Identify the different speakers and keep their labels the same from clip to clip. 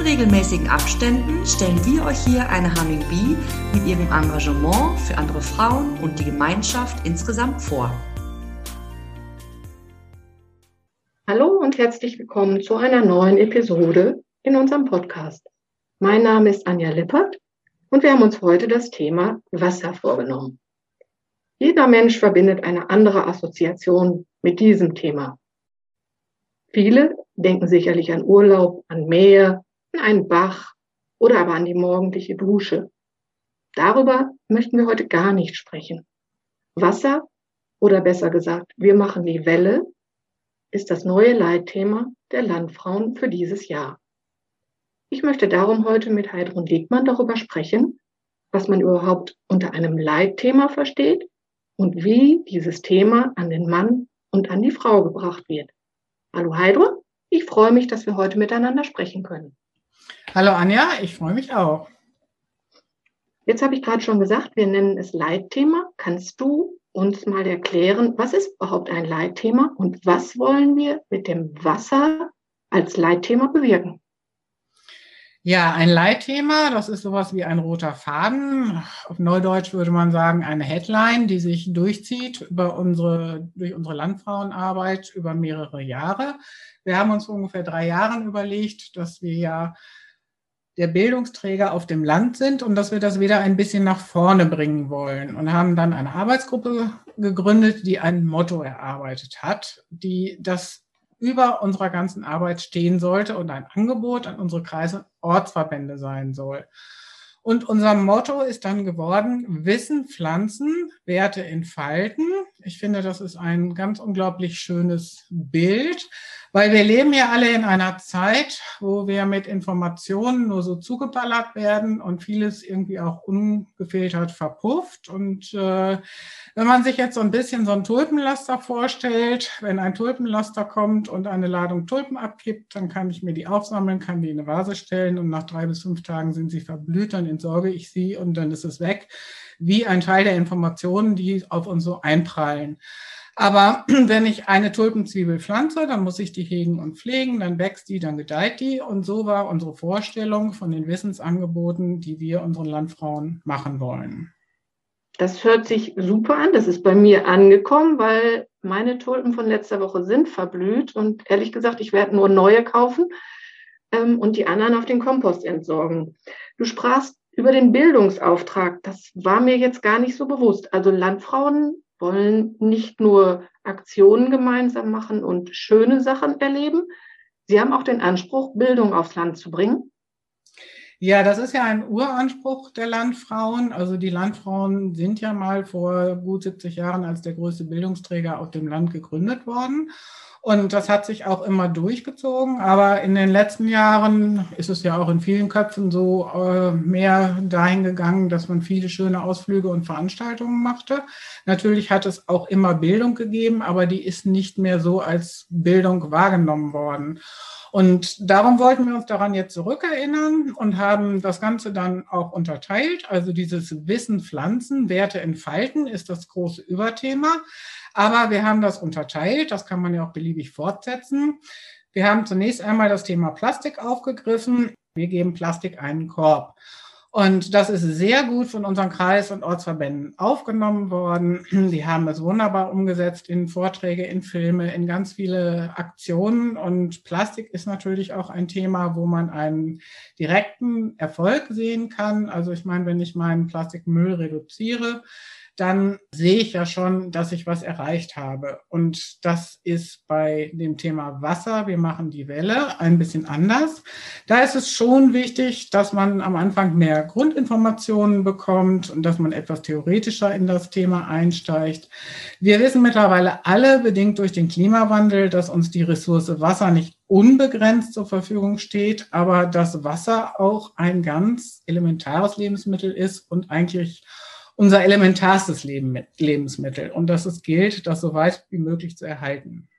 Speaker 1: In regelmäßigen Abständen stellen wir euch hier eine Humming Bee mit ihrem Engagement für andere Frauen und die Gemeinschaft insgesamt vor.
Speaker 2: Hallo und herzlich willkommen zu einer neuen Episode in unserem Podcast. Mein Name ist Anja Lippert und wir haben uns heute das Thema Wasser vorgenommen. Jeder Mensch verbindet eine andere Assoziation mit diesem Thema. Viele denken sicherlich an Urlaub, an Meer, an einen Bach oder aber an die morgendliche Dusche. Darüber möchten wir heute gar nicht sprechen. Wasser oder besser gesagt, wir machen die Welle ist das neue Leitthema der Landfrauen für dieses Jahr. Ich möchte darum heute mit Heidrun Diekmann darüber sprechen, was man überhaupt unter einem Leitthema versteht und wie dieses Thema an den Mann und an die Frau gebracht wird. Hallo Heidrun, ich freue mich, dass wir heute miteinander sprechen können.
Speaker 3: Hallo Anja, ich freue mich auch.
Speaker 2: Jetzt habe ich gerade schon gesagt, wir nennen es Leitthema. Kannst du uns mal erklären, was ist überhaupt ein Leitthema und was wollen wir mit dem Wasser als Leitthema bewirken?
Speaker 3: Ja, ein Leitthema, das ist sowas wie ein roter Faden. Auf Neudeutsch würde man sagen, eine Headline, die sich durchzieht über unsere, durch unsere Landfrauenarbeit über mehrere Jahre. Wir haben uns vor ungefähr drei Jahren überlegt, dass wir ja der Bildungsträger auf dem Land sind und dass wir das wieder ein bisschen nach vorne bringen wollen und haben dann eine Arbeitsgruppe gegründet, die ein Motto erarbeitet hat, die das über unserer ganzen Arbeit stehen sollte und ein Angebot an unsere Kreise Ortsverbände sein soll. Und unser Motto ist dann geworden, Wissen pflanzen, Werte entfalten. Ich finde, das ist ein ganz unglaublich schönes Bild, weil wir leben ja alle in einer Zeit, wo wir mit Informationen nur so zugeballert werden und vieles irgendwie auch ungefiltert verpufft. Und äh, wenn man sich jetzt so ein bisschen so ein Tulpenlaster vorstellt, wenn ein Tulpenlaster kommt und eine Ladung Tulpen abgibt, dann kann ich mir die aufsammeln, kann die in eine Vase stellen und nach drei bis fünf Tagen sind sie verblüht, dann entsorge ich sie und dann ist es weg, wie ein Teil der Informationen, die auf uns so einprallen. Aber wenn ich eine Tulpenzwiebel pflanze, dann muss ich die hegen und pflegen, dann wächst die, dann gedeiht die. Und so war unsere Vorstellung von den Wissensangeboten, die wir unseren Landfrauen machen wollen.
Speaker 2: Das hört sich super an. Das ist bei mir angekommen, weil meine Tulpen von letzter Woche sind verblüht. Und ehrlich gesagt, ich werde nur neue kaufen ähm, und die anderen auf den Kompost entsorgen. Du sprachst über den Bildungsauftrag. Das war mir jetzt gar nicht so bewusst. Also Landfrauen wollen nicht nur Aktionen gemeinsam machen und schöne Sachen erleben, sie haben auch den Anspruch, Bildung aufs Land zu bringen.
Speaker 3: Ja, das ist ja ein Uranspruch der Landfrauen. Also die Landfrauen sind ja mal vor gut 70 Jahren als der größte Bildungsträger auf dem Land gegründet worden. Und das hat sich auch immer durchgezogen. Aber in den letzten Jahren ist es ja auch in vielen Köpfen so äh, mehr dahin gegangen, dass man viele schöne Ausflüge und Veranstaltungen machte. Natürlich hat es auch immer Bildung gegeben, aber die ist nicht mehr so als Bildung wahrgenommen worden. Und darum wollten wir uns daran jetzt zurückerinnern und haben das Ganze dann auch unterteilt. Also dieses Wissen pflanzen, Werte entfalten ist das große Überthema. Aber wir haben das unterteilt, das kann man ja auch beliebig fortsetzen. Wir haben zunächst einmal das Thema Plastik aufgegriffen. Wir geben Plastik einen Korb. Und das ist sehr gut von unseren Kreis- und Ortsverbänden aufgenommen worden. Die haben es wunderbar umgesetzt in Vorträge, in Filme, in ganz viele Aktionen. Und Plastik ist natürlich auch ein Thema, wo man einen direkten Erfolg sehen kann. Also ich meine, wenn ich meinen Plastikmüll reduziere, dann sehe ich ja schon, dass ich was erreicht habe. Und das ist bei dem Thema Wasser, wir machen die Welle, ein bisschen anders. Da ist es schon wichtig, dass man am Anfang mehr Grundinformationen bekommt und dass man etwas theoretischer in das Thema einsteigt. Wir wissen mittlerweile alle, bedingt durch den Klimawandel, dass uns die Ressource Wasser nicht unbegrenzt zur Verfügung steht, aber dass Wasser auch ein ganz elementares Lebensmittel ist und eigentlich unser elementarstes Leben, Lebensmittel und dass es gilt, das so weit wie möglich zu erhalten.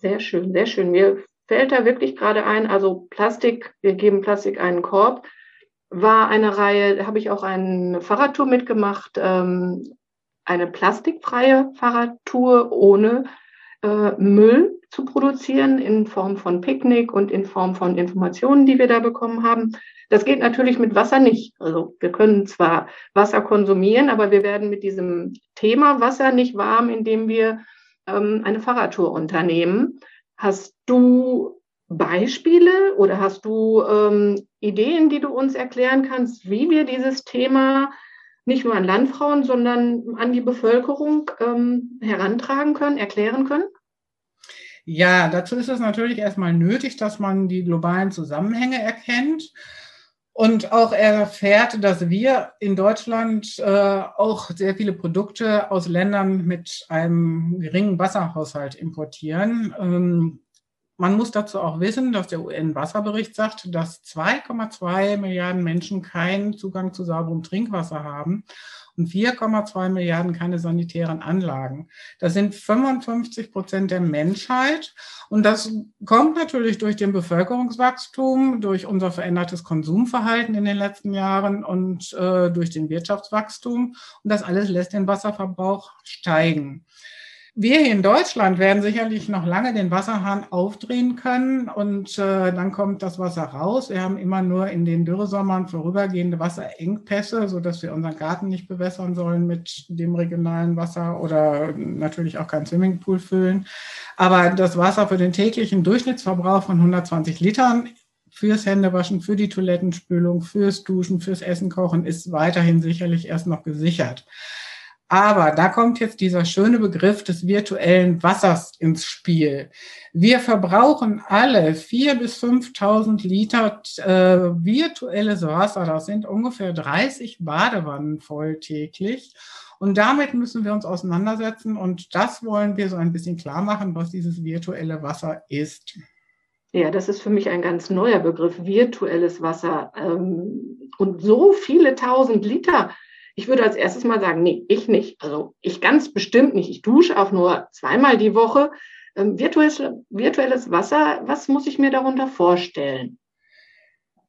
Speaker 2: Sehr schön, sehr schön. Mir fällt da wirklich gerade ein, also Plastik, wir geben Plastik einen Korb, war eine Reihe, da habe ich auch eine Fahrradtour mitgemacht, ähm, eine plastikfreie Fahrradtour ohne äh, Müll zu produzieren in Form von Picknick und in Form von Informationen, die wir da bekommen haben. Das geht natürlich mit Wasser nicht. Also wir können zwar Wasser konsumieren, aber wir werden mit diesem Thema Wasser nicht warm, indem wir ähm, eine Fahrradtour unternehmen. Hast du Beispiele oder hast du ähm, Ideen, die du uns erklären kannst, wie wir dieses Thema nicht nur an Landfrauen, sondern an die Bevölkerung ähm, herantragen können, erklären können?
Speaker 3: Ja, dazu ist es natürlich erstmal nötig, dass man die globalen Zusammenhänge erkennt und auch erfährt, dass wir in Deutschland äh, auch sehr viele Produkte aus Ländern mit einem geringen Wasserhaushalt importieren. Ähm, man muss dazu auch wissen, dass der UN-Wasserbericht sagt, dass 2,2 Milliarden Menschen keinen Zugang zu sauberem Trinkwasser haben und 4,2 Milliarden keine sanitären Anlagen. Das sind 55 Prozent der Menschheit. Und das kommt natürlich durch den Bevölkerungswachstum, durch unser verändertes Konsumverhalten in den letzten Jahren und äh, durch den Wirtschaftswachstum. Und das alles lässt den Wasserverbrauch steigen. Wir hier in Deutschland werden sicherlich noch lange den Wasserhahn aufdrehen können und äh, dann kommt das Wasser raus. Wir haben immer nur in den Dürresommern vorübergehende Wasserengpässe, sodass wir unseren Garten nicht bewässern sollen mit dem regionalen Wasser oder natürlich auch kein Swimmingpool füllen. Aber das Wasser für den täglichen Durchschnittsverbrauch von 120 Litern fürs Händewaschen, für die Toilettenspülung, fürs Duschen, fürs Essen kochen ist weiterhin sicherlich erst noch gesichert. Aber da kommt jetzt dieser schöne Begriff des virtuellen Wassers ins Spiel. Wir verbrauchen alle vier bis 5.000 Liter äh, virtuelles Wasser. Das sind ungefähr 30 Badewannen voll täglich. Und damit müssen wir uns auseinandersetzen. Und das wollen wir so ein bisschen klar machen, was dieses virtuelle Wasser ist.
Speaker 2: Ja, das ist für mich ein ganz neuer Begriff, virtuelles Wasser. Ähm, und so viele tausend Liter ich würde als erstes mal sagen, nee, ich nicht. Also ich ganz bestimmt nicht. Ich dusche auch nur zweimal die Woche. Ähm, virtuelles, virtuelles Wasser, was muss ich mir darunter vorstellen?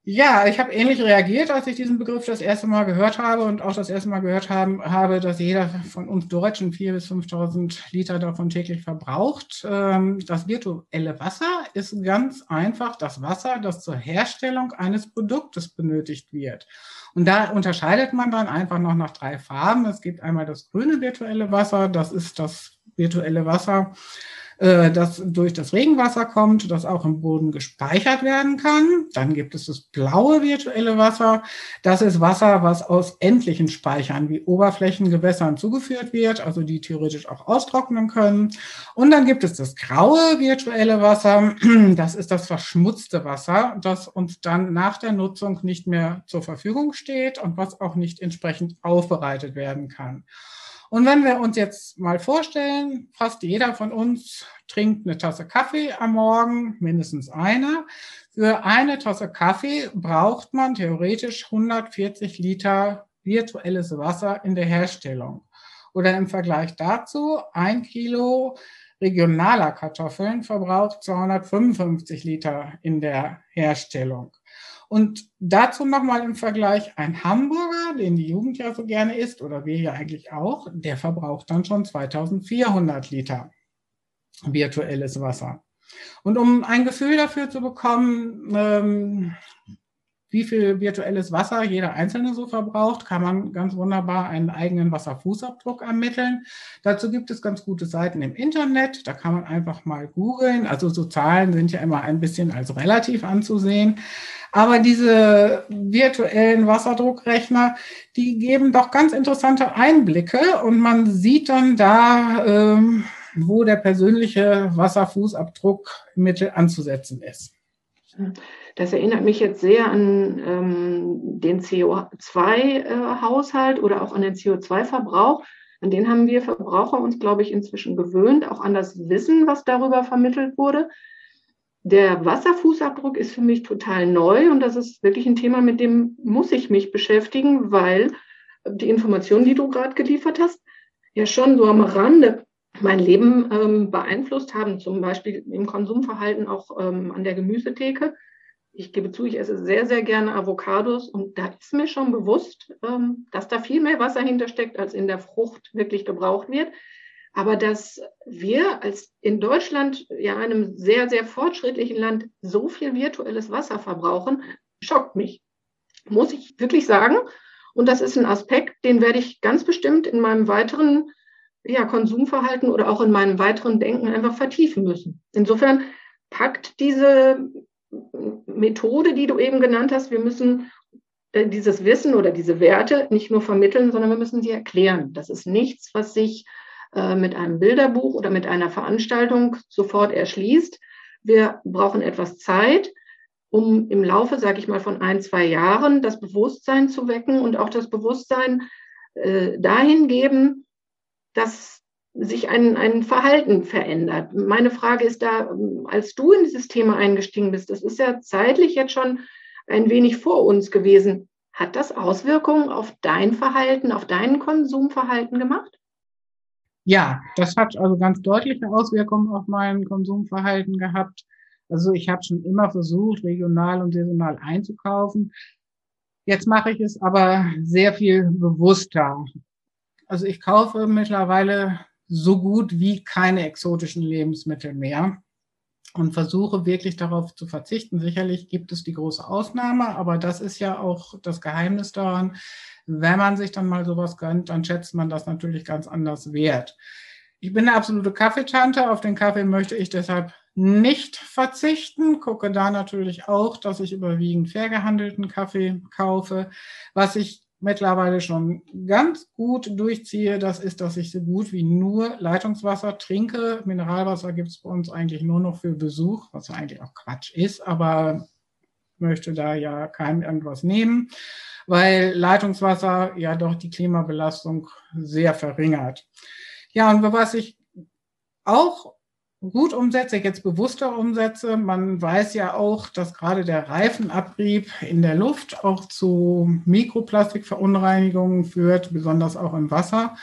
Speaker 3: Ja, ich habe ähnlich reagiert, als ich diesen Begriff das erste Mal gehört habe und auch das erste Mal gehört haben, habe, dass jeder von uns Deutschen 4.000 bis 5.000 Liter davon täglich verbraucht. Ähm, das virtuelle Wasser ist ganz einfach das Wasser, das zur Herstellung eines Produktes benötigt wird. Und da unterscheidet man dann einfach noch nach drei Farben. Es gibt einmal das grüne virtuelle Wasser, das ist das virtuelle Wasser, äh, das durch das Regenwasser kommt, das auch im Boden gespeichert werden kann. Dann gibt es das blaue virtuelle Wasser. Das ist Wasser, was aus endlichen Speichern wie Oberflächengewässern zugeführt wird, also die theoretisch auch austrocknen können. Und dann gibt es das graue virtuelle Wasser. Das ist das verschmutzte Wasser, das uns dann nach der Nutzung nicht mehr zur Verfügung steht und was auch nicht entsprechend aufbereitet werden kann. Und wenn wir uns jetzt mal vorstellen, fast jeder von uns trinkt eine Tasse Kaffee am Morgen, mindestens eine. Für eine Tasse Kaffee braucht man theoretisch 140 Liter virtuelles Wasser in der Herstellung. Oder im Vergleich dazu, ein Kilo regionaler Kartoffeln verbraucht 255 Liter in der Herstellung. Und dazu nochmal im Vergleich ein Hamburger, den die Jugend ja so gerne isst, oder wir ja eigentlich auch, der verbraucht dann schon 2400 Liter virtuelles Wasser. Und um ein Gefühl dafür zu bekommen, ähm, wie viel virtuelles Wasser jeder Einzelne so verbraucht, kann man ganz wunderbar einen eigenen Wasserfußabdruck ermitteln. Dazu gibt es ganz gute Seiten im Internet. Da kann man einfach mal googeln. Also so Zahlen sind ja immer ein bisschen als relativ anzusehen. Aber diese virtuellen Wasserdruckrechner, die geben doch ganz interessante Einblicke und man sieht dann da, ähm, wo der persönliche Wasserfußabdruck Mittel anzusetzen ist.
Speaker 2: Das erinnert mich jetzt sehr an ähm, den CO2-Haushalt äh, oder auch an den CO2-Verbrauch. An den haben wir Verbraucher uns, glaube ich, inzwischen gewöhnt, auch an das Wissen, was darüber vermittelt wurde. Der Wasserfußabdruck ist für mich total neu und das ist wirklich ein Thema, mit dem muss ich mich beschäftigen, weil die Informationen, die du gerade geliefert hast, ja schon so am Rande mein Leben ähm, beeinflusst haben, zum Beispiel im Konsumverhalten auch ähm, an der Gemüsetheke. Ich gebe zu, ich esse sehr, sehr gerne Avocados und da ist mir schon bewusst, ähm, dass da viel mehr Wasser hintersteckt, als in der Frucht wirklich gebraucht wird. Aber dass wir als in Deutschland, ja einem sehr, sehr fortschrittlichen Land, so viel virtuelles Wasser verbrauchen, schockt mich. Muss ich wirklich sagen. Und das ist ein Aspekt, den werde ich ganz bestimmt in meinem weiteren ja, Konsumverhalten oder auch in meinem weiteren Denken einfach vertiefen müssen. Insofern packt diese Methode, die du eben genannt hast, wir müssen äh, dieses Wissen oder diese Werte nicht nur vermitteln, sondern wir müssen sie erklären. Das ist nichts, was sich äh, mit einem Bilderbuch oder mit einer Veranstaltung sofort erschließt. Wir brauchen etwas Zeit, um im Laufe, sage ich mal, von ein, zwei Jahren das Bewusstsein zu wecken und auch das Bewusstsein äh, dahin geben, dass sich ein, ein Verhalten verändert. Meine Frage ist da, als du in dieses Thema eingestiegen bist, das ist ja zeitlich jetzt schon ein wenig vor uns gewesen. Hat das Auswirkungen auf dein Verhalten, auf dein Konsumverhalten gemacht?
Speaker 3: Ja, das hat also ganz deutliche Auswirkungen auf mein Konsumverhalten gehabt. Also ich habe schon immer versucht, regional und saisonal einzukaufen. Jetzt mache ich es aber sehr viel bewusster. Also ich kaufe mittlerweile so gut wie keine exotischen Lebensmittel mehr und versuche wirklich darauf zu verzichten. Sicherlich gibt es die große Ausnahme, aber das ist ja auch das Geheimnis daran. Wenn man sich dann mal sowas gönnt, dann schätzt man das natürlich ganz anders wert. Ich bin eine absolute Kaffeetante. Auf den Kaffee möchte ich deshalb nicht verzichten. Gucke da natürlich auch, dass ich überwiegend fair gehandelten Kaffee kaufe. Was ich mittlerweile schon ganz gut durchziehe, das ist, dass ich so gut wie nur Leitungswasser trinke. Mineralwasser gibt es bei uns eigentlich nur noch für Besuch, was eigentlich auch Quatsch ist, aber möchte da ja keinem irgendwas nehmen, weil Leitungswasser ja doch die Klimabelastung sehr verringert. Ja, und was ich auch gut umsetze, jetzt bewusster umsetze. Man weiß ja auch, dass gerade der Reifenabrieb in der Luft auch zu Mikroplastikverunreinigungen führt, besonders auch im Wasser.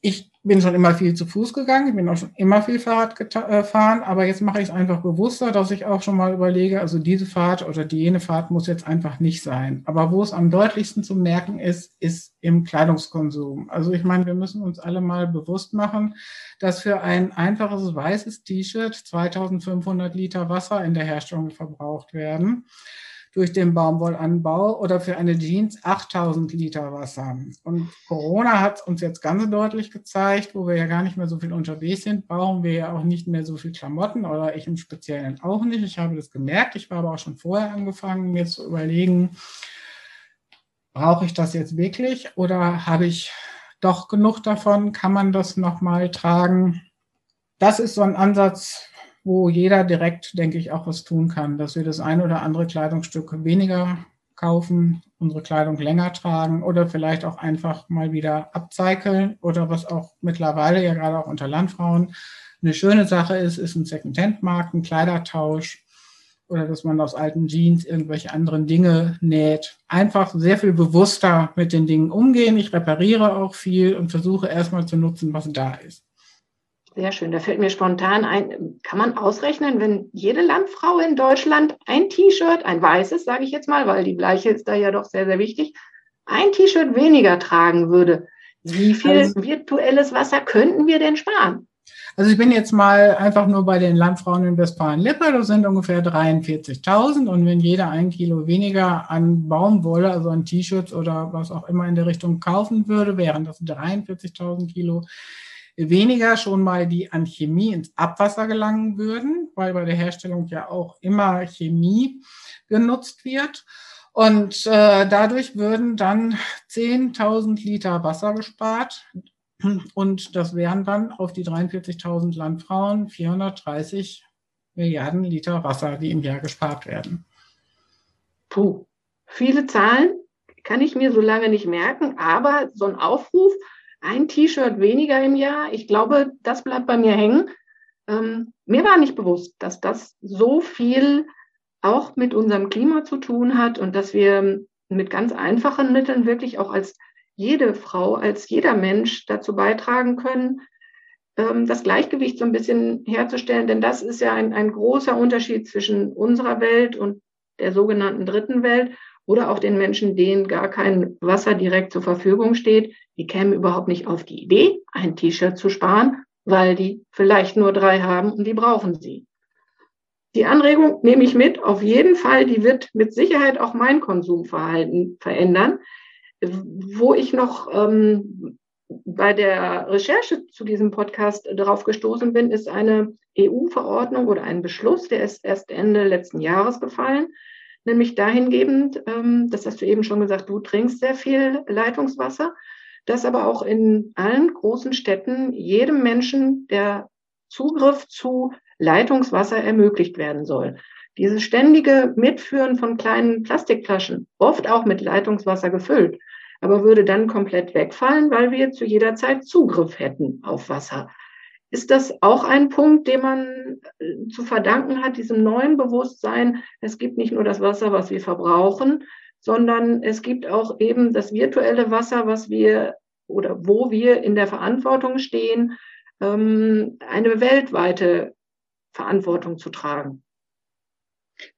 Speaker 3: Ich bin schon immer viel zu Fuß gegangen, ich bin auch schon immer viel Fahrrad gefahren, aber jetzt mache ich es einfach bewusster, dass ich auch schon mal überlege, also diese Fahrt oder die jene Fahrt muss jetzt einfach nicht sein. Aber wo es am deutlichsten zu merken ist, ist im Kleidungskonsum. Also ich meine, wir müssen uns alle mal bewusst machen, dass für ein einfaches weißes T-Shirt 2500 Liter Wasser in der Herstellung verbraucht werden durch den Baumwollanbau oder für eine Jeans 8000 Liter Wasser. Und Corona hat uns jetzt ganz deutlich gezeigt, wo wir ja gar nicht mehr so viel unterwegs sind, brauchen wir ja auch nicht mehr so viel Klamotten oder ich im Speziellen auch nicht. Ich habe das gemerkt. Ich war aber auch schon vorher angefangen, mir zu überlegen, brauche ich das jetzt wirklich oder habe ich doch genug davon? Kann man das nochmal tragen? Das ist so ein Ansatz, wo jeder direkt, denke ich, auch was tun kann, dass wir das ein oder andere Kleidungsstück weniger kaufen, unsere Kleidung länger tragen oder vielleicht auch einfach mal wieder upcyclen oder was auch mittlerweile ja gerade auch unter Landfrauen eine schöne Sache ist, ist ein Second-Hand-Markt, ein Kleidertausch oder dass man aus alten Jeans irgendwelche anderen Dinge näht. Einfach sehr viel bewusster mit den Dingen umgehen. Ich repariere auch viel und versuche erstmal zu nutzen, was da ist.
Speaker 2: Sehr schön. Da fällt mir spontan ein, kann man ausrechnen, wenn jede Landfrau in Deutschland ein T-Shirt, ein weißes, sage ich jetzt mal, weil die Bleiche ist da ja doch sehr, sehr wichtig, ein T-Shirt weniger tragen würde, wie viel also, virtuelles Wasser könnten wir denn sparen?
Speaker 3: Also ich bin jetzt mal einfach nur bei den Landfrauen in Westfalen-Lippe, das sind ungefähr 43.000 und wenn jeder ein Kilo weniger an Baumwolle, also an T-Shirts oder was auch immer in der Richtung kaufen würde, wären das 43.000 Kilo weniger schon mal die an Chemie ins Abwasser gelangen würden, weil bei der Herstellung ja auch immer Chemie genutzt wird. Und äh, dadurch würden dann 10.000 Liter Wasser gespart. Und das wären dann auf die 43.000 Landfrauen 430 Milliarden Liter Wasser, die im Jahr gespart werden.
Speaker 2: Puh, viele Zahlen kann ich mir so lange nicht merken, aber so ein Aufruf, ein T-Shirt weniger im Jahr. Ich glaube, das bleibt bei mir hängen. Ähm, mir war nicht bewusst, dass das so viel auch mit unserem Klima zu tun hat und dass wir mit ganz einfachen Mitteln wirklich auch als jede Frau als jeder Mensch dazu beitragen können, ähm, das Gleichgewicht so ein bisschen herzustellen. Denn das ist ja ein, ein großer Unterschied zwischen unserer Welt und der sogenannten dritten Welt oder auch den Menschen, denen gar kein Wasser direkt zur Verfügung steht. Die kämen überhaupt nicht auf die Idee, ein T-Shirt zu sparen, weil die vielleicht nur drei haben und die brauchen sie. Die Anregung nehme ich mit, auf jeden Fall, die wird mit Sicherheit auch mein Konsumverhalten verändern. Wo ich noch ähm, bei der Recherche zu diesem Podcast darauf gestoßen bin, ist eine EU-Verordnung oder ein Beschluss, der ist erst Ende letzten Jahres gefallen, nämlich dahingebend, ähm, das hast du eben schon gesagt, du trinkst sehr viel Leitungswasser, dass aber auch in allen großen Städten jedem Menschen der Zugriff zu Leitungswasser ermöglicht werden soll. Dieses ständige Mitführen von kleinen Plastikflaschen, oft auch mit Leitungswasser gefüllt, aber würde dann komplett wegfallen, weil wir zu jeder Zeit Zugriff hätten auf Wasser. Ist das auch ein Punkt, den man äh, zu verdanken hat, diesem neuen Bewusstsein? Es gibt nicht nur das Wasser, was wir verbrauchen, sondern es gibt auch eben das virtuelle Wasser, was wir oder wo wir in der Verantwortung stehen, ähm, eine weltweite Verantwortung zu tragen.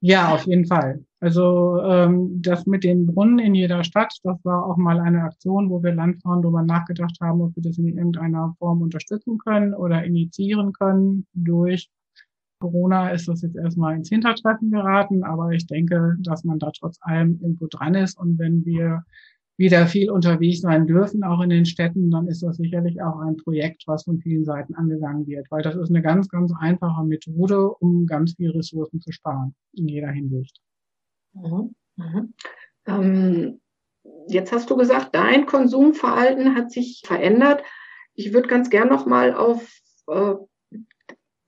Speaker 3: Ja, auf jeden Fall. Also ähm, das mit den Brunnen in jeder Stadt, das war auch mal eine Aktion, wo wir Landfrauen darüber nachgedacht haben, ob wir das in irgendeiner Form unterstützen können oder initiieren können. Durch Corona ist das jetzt erstmal ins Hintertreffen geraten, aber ich denke, dass man da trotz allem irgendwo dran ist. Und wenn wir wieder viel unterwegs sein dürfen, auch in den Städten, dann ist das sicherlich auch ein Projekt, was von vielen Seiten angegangen wird, weil das ist eine ganz, ganz einfache Methode, um ganz viel Ressourcen zu sparen in jeder Hinsicht.
Speaker 2: Mhm. Mhm. Ähm, jetzt hast du gesagt, dein Konsumverhalten hat sich verändert. Ich würde ganz gern noch mal auf äh,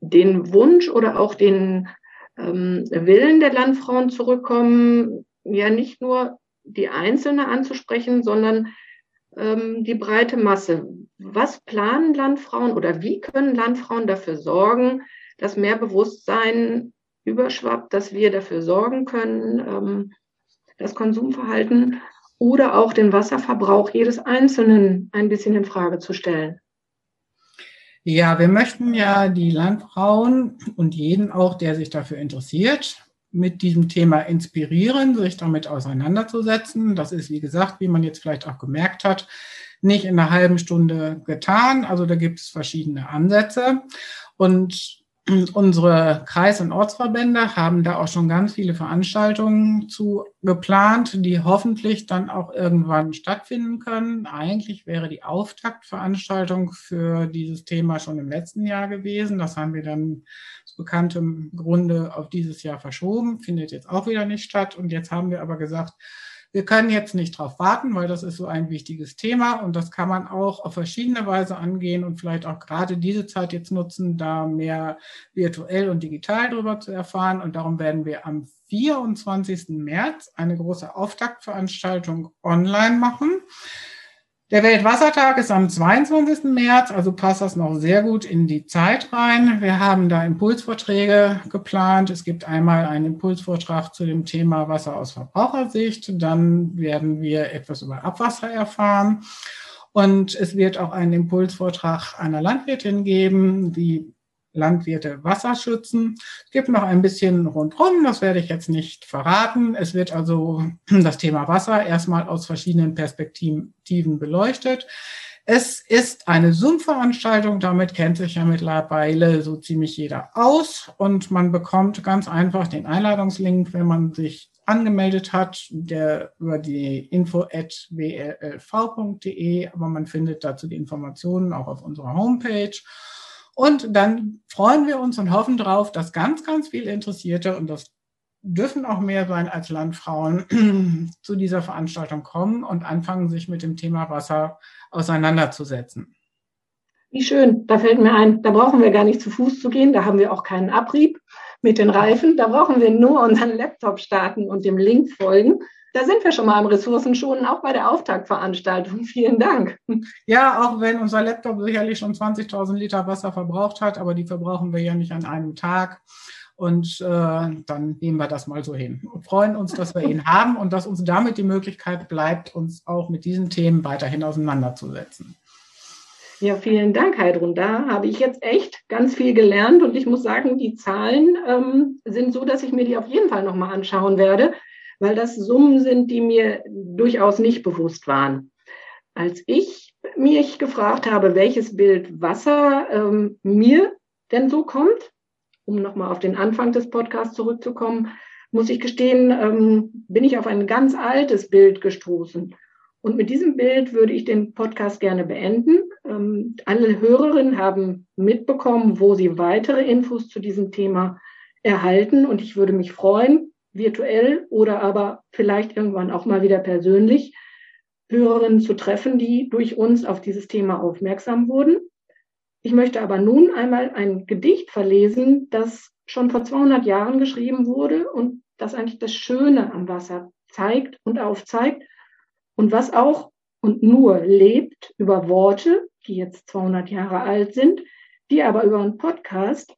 Speaker 2: den Wunsch oder auch den ähm, Willen der Landfrauen zurückkommen, ja nicht nur die Einzelne anzusprechen, sondern ähm, die breite Masse. Was planen Landfrauen oder wie können Landfrauen dafür sorgen, dass mehr Bewusstsein überschwappt, dass wir dafür sorgen können, ähm, das Konsumverhalten oder auch den Wasserverbrauch jedes Einzelnen ein bisschen in Frage zu stellen?
Speaker 3: Ja, wir möchten ja die Landfrauen und jeden auch, der sich dafür interessiert, mit diesem Thema inspirieren, sich damit auseinanderzusetzen. Das ist, wie gesagt, wie man jetzt vielleicht auch gemerkt hat, nicht in einer halben Stunde getan. Also da gibt es verschiedene Ansätze. Und unsere Kreis- und Ortsverbände haben da auch schon ganz viele Veranstaltungen zu geplant, die hoffentlich dann auch irgendwann stattfinden können. Eigentlich wäre die Auftaktveranstaltung für dieses Thema schon im letzten Jahr gewesen. Das haben wir dann aus bekanntem Grunde auf dieses Jahr verschoben, findet jetzt auch wieder nicht statt. Und jetzt haben wir aber gesagt, wir können jetzt nicht darauf warten, weil das ist so ein wichtiges Thema und das kann man auch auf verschiedene Weise angehen und vielleicht auch gerade diese Zeit jetzt nutzen, da mehr virtuell und digital darüber zu erfahren. Und darum werden wir am 24. März eine große Auftaktveranstaltung online machen. Der Weltwassertag ist am 22. März, also passt das noch sehr gut in die Zeit rein. Wir haben da Impulsvorträge geplant. Es gibt einmal einen Impulsvortrag zu dem Thema Wasser aus Verbrauchersicht. Dann werden wir etwas über Abwasser erfahren. Und es wird auch einen Impulsvortrag einer Landwirtin geben, die Landwirte Wasser schützen. Es gibt noch ein bisschen rundherum, das werde ich jetzt nicht verraten. Es wird also das Thema Wasser erstmal aus verschiedenen Perspektiven beleuchtet. Es ist eine Zoom-Veranstaltung, damit kennt sich ja mittlerweile so ziemlich jeder aus und man bekommt ganz einfach den Einladungslink, wenn man sich angemeldet hat, der über die info.wlv.de, aber man findet dazu die Informationen auch auf unserer Homepage. Und dann freuen wir uns und hoffen darauf, dass ganz, ganz viel Interessierte, und das dürfen auch mehr sein als Landfrauen, zu dieser Veranstaltung kommen und anfangen, sich mit dem Thema Wasser auseinanderzusetzen.
Speaker 2: Wie schön, da fällt mir ein, da brauchen wir gar nicht zu Fuß zu gehen, da haben wir auch keinen Abrieb mit den Reifen, da brauchen wir nur unseren Laptop starten und dem Link folgen da sind wir schon mal am Ressourcenschonen, auch bei der Auftaktveranstaltung. Vielen Dank.
Speaker 3: Ja, auch wenn unser Laptop sicherlich schon 20.000 Liter Wasser verbraucht hat, aber die verbrauchen wir ja nicht an einem Tag. Und äh, dann nehmen wir das mal so hin und freuen uns, dass wir ihn haben und dass uns damit die Möglichkeit bleibt, uns auch mit diesen Themen weiterhin auseinanderzusetzen.
Speaker 2: Ja, vielen Dank, Heidrun. Da habe ich jetzt echt ganz viel gelernt und ich muss sagen, die Zahlen ähm, sind so, dass ich mir die auf jeden Fall nochmal anschauen werde, weil das Summen sind, die mir durchaus nicht bewusst waren. Als ich mich gefragt habe, welches Bild Wasser ähm, mir denn so kommt, um nochmal auf den Anfang des Podcasts zurückzukommen, muss ich gestehen, ähm, bin ich auf ein ganz altes Bild gestoßen. Und mit diesem Bild würde ich den Podcast gerne beenden. Ähm, alle Hörerinnen haben mitbekommen, wo sie weitere Infos zu diesem Thema erhalten. Und ich würde mich freuen, virtuell oder aber vielleicht irgendwann auch mal wieder persönlich Hörerinnen zu treffen, die durch uns auf dieses Thema aufmerksam wurden. Ich möchte aber nun einmal ein Gedicht verlesen, das schon vor 200 Jahren geschrieben wurde und das eigentlich das Schöne am Wasser zeigt und aufzeigt und was auch und nur lebt über Worte, die jetzt 200 Jahre alt sind, die aber über einen Podcast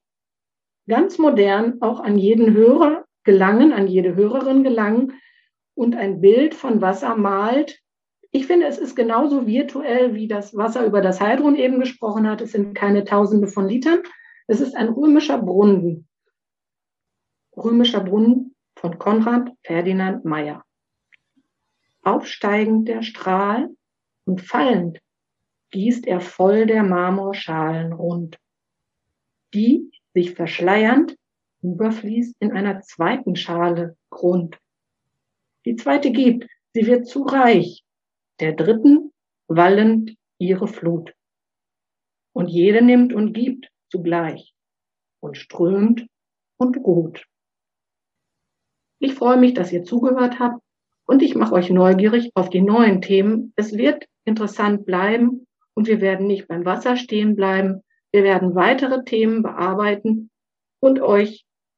Speaker 2: ganz modern auch an jeden Hörer gelangen, an jede Hörerin gelangen und ein Bild von Wasser malt. Ich finde, es ist genauso virtuell, wie das Wasser über das Heidrun eben gesprochen hat. Es sind keine Tausende von Litern. Es ist ein römischer Brunnen. Römischer Brunnen von Konrad Ferdinand Meyer aufsteigend der Strahl und fallend gießt er voll der Marmorschalen rund, die, sich verschleiernd, überfließt in einer zweiten Schale Grund. Die zweite gibt, sie wird zu reich, der dritten wallend ihre Flut. Und jede nimmt und gibt zugleich und strömt und ruht. Ich freue mich, dass ihr zugehört habt und ich mache euch neugierig auf die neuen Themen. Es wird interessant bleiben und wir werden nicht beim Wasser stehen bleiben. Wir werden weitere Themen bearbeiten und euch